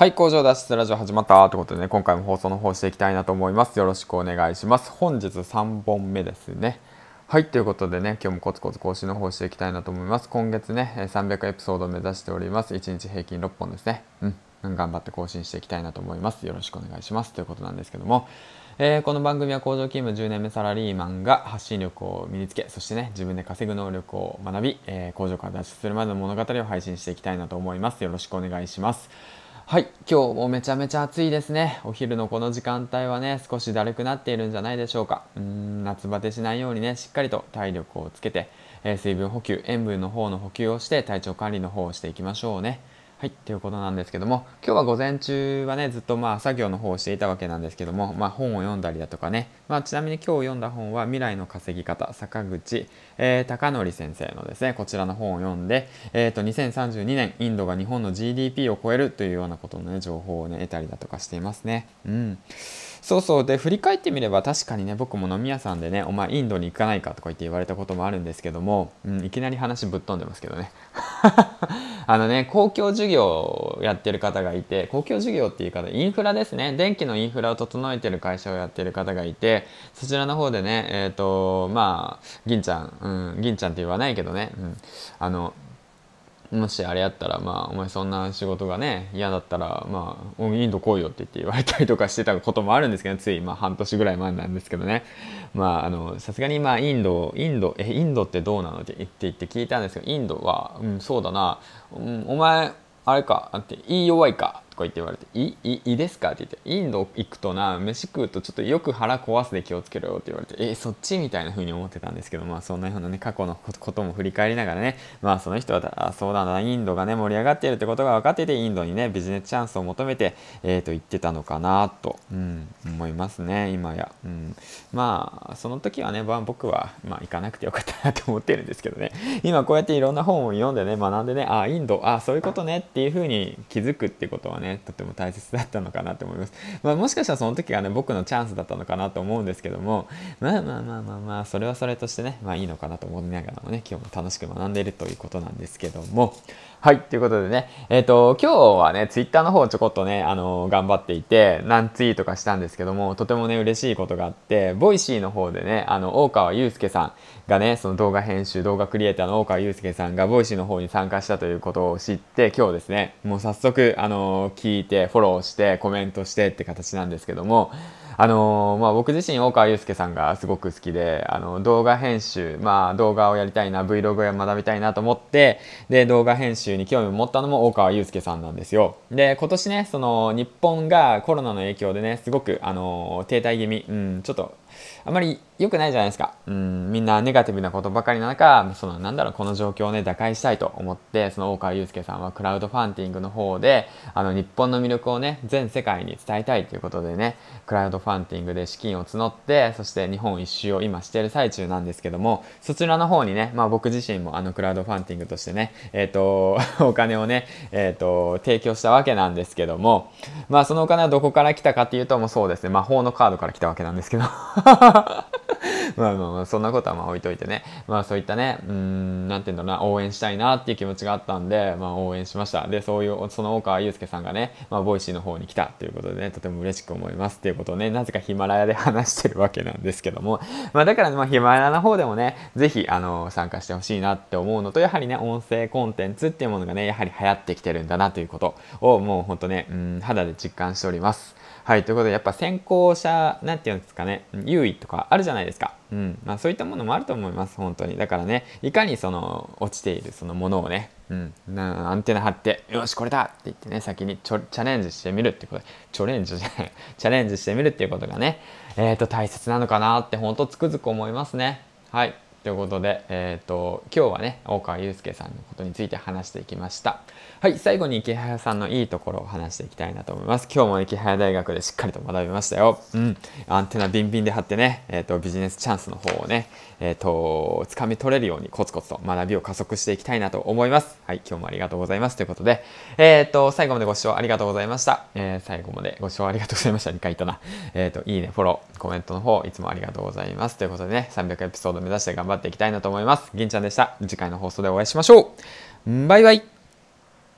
はい、工場脱出ラジオ始まったということでね、今回も放送の方していきたいなと思います。よろしくお願いします。本日3本目ですね。はい、ということでね、今日もコツコツ更新の方していきたいなと思います。今月ね、300エピソードを目指しております。1日平均6本ですね。うん、頑張って更新していきたいなと思います。よろしくお願いします。ということなんですけども、えー、この番組は工場勤務10年目サラリーマンが発信力を身につけそしてね自分で稼ぐ能力を学び、えー、工場から脱出するまでの物語を配信していきたいなと思いますよろしくお願いしますはい今日もめちゃめちゃ暑いですね。お昼のこの時間帯はね少しだるくなっているんじゃないでしょうか。うん夏バテしないようにねしっかりと体力をつけて、えー、水分補給塩分の方の補給をして体調管理の方をしていきましょうね。はい、ということなんですけども、今日は午前中はね、ずっとまあ作業の方をしていたわけなんですけども、まあ本を読んだりだとかね、まあちなみに今日読んだ本は未来の稼ぎ方、坂口、えー、高則先生のですね、こちらの本を読んで、えっ、ー、と2032年、インドが日本の GDP を超えるというようなことのね、情報をね、得たりだとかしていますね。うん。そうそうで振り返ってみれば確かにね僕も飲み屋さんでねお前インドに行かないかとか言って言われたこともあるんですけども、うん、いきなり話ぶっ飛んでますけどね あのね公共事業をやってる方がいて公共事業っていう方インフラですね。電気のインフラを整えてる会社をやってる方がいてそちらの方でねえっ、ー、とまあ銀ちゃん、うん、銀ちゃんって言わないけどね、うん、あのもしあれやったら、まあ、お前そんな仕事がね、嫌だったら、まあ、インド来いよって言って言われたりとかしてたこともあるんですけど、つい、まあ、半年ぐらい前なんですけどね。まあ、あの、さすがに、まあ、インド、インド、え、インドってどうなのって言って言って聞いたんですけど、インドは、うん、そうだな、うん、お前、あれか、あって、言い弱いか、とか言って言われて「いいいですか?」って言って「インド行くとな飯食うとちょっとよく腹壊すで気をつけろよ」って言われて「えそっち?」みたいな風に思ってたんですけどまあそんなようなね過去のことも振り返りながらねまあその人はあそうだなインドがね盛り上がっているってことが分かっててインドにねビジネスチャンスを求めてえっ、ー、と言ってたのかなと、うん、思いますね今や、うん、まあその時はね、まあ、僕は、まあ、行かなくてよかったなと思ってるんですけどね今こうやっていろんな本を読んでね学んでねあインドあそういうことねっていう風に気づくってことはねねとても大切だったのかなと思います。まあ、もしかしたらその時がね、僕のチャンスだったのかなと思うんですけども、まあまあまあまあまあ、それはそれとしてね、まあいいのかなと思いながらもね、今日も楽しく学んでいるということなんですけども、はい、ということでね、えっ、ー、と、今日はね、ツイッターの方ちょこっとね、あのー、頑張っていて、何ツイートかしたんですけども、とてもね、嬉しいことがあって、ボイシーの方でね、あの、大川優介さんがね、その動画編集、動画クリエイターの大川優介さんが、ボイシーの方に参加したということを知って、今日ですね、もう早速、あのー、聞いて、フォローして、コメントしてって形なんですけども、あのまあ、僕自身大川優介さんがすごく好きであの動画編集、まあ、動画をやりたいな Vlog を学びたいなと思ってで動画編集に興味を持ったのも大川祐介さんなんですよ。で今年ねその日本がコロナの影響でねすごくあの停滞気味、うん、ちょっとあまり良くないじゃないですか。うん、みんなネガティブなことばかりなの中、そのなんだろう、この状況をね、打開したいと思って、その大川祐介さんはクラウドファンディングの方で、あの、日本の魅力をね、全世界に伝えたいということでね、クラウドファンディングで資金を募って、そして日本一周を今してる最中なんですけども、そちらの方にね、まあ僕自身もあの、クラウドファンディングとしてね、えっ、ー、と、お金をね、えっ、ー、と、提供したわけなんですけども、まあそのお金はどこから来たかっていうと、もうそうですね、魔法のカードから来たわけなんですけど、まあまあまあ、そんなことはまあ置いといてね。まあそういったね、うん、なんていうんだろうな、応援したいなっていう気持ちがあったんで、まあ応援しました。で、そういう、その大川優介さんがね、まあボイシーの方に来たということでね、とても嬉しく思いますっていうことをね、なぜかヒマラヤで話してるわけなんですけども、まあだからね、まあヒマラヤの方でもね、ぜひ、あの、参加してほしいなって思うのと、やはりね、音声コンテンツっていうものがね、やはり流行ってきてるんだなということを、もうほんとね、うん、肌で実感しております。はい、ということで、やっぱ先行者、なんていうんですかね、優位とかあるじゃないですか。うん。まあそういったものもあると思います、本当に。だからね、いかにその、落ちているそのものをね、うん、アンテナ張って、よし、これだって言ってね、先にチャレンジしてみるってことで、チャレンジじゃない、チャレンジしてみるっていうことがね、えっ、ー、と、大切なのかなって、本当つくづく思いますね。はい。ということで、えっ、ー、と、今日はね、大川祐介さんのことについて話していきました。はい、最後に池早さんのいいところを話していきたいなと思います。今日も池早大学でしっかりと学びましたよ。うん。アンテナビンビンで張ってね、えっ、ー、と、ビジネスチャンスの方をね、えっ、ー、と、掴み取れるようにコツコツと学びを加速していきたいなと思います。はい、今日もありがとうございます。ということで、えっ、と、最後までご視聴ありがとうございました。え最後までご視聴ありがとうございました。2回とな。えっ、と、いいね、フォロー、コメントの方、いつもありがとうございます。ということでね、300エピソード目指して頑張張っていきたいなと思います。銀ちゃんでした。次回の放送でお会いしましょう。バイバイ。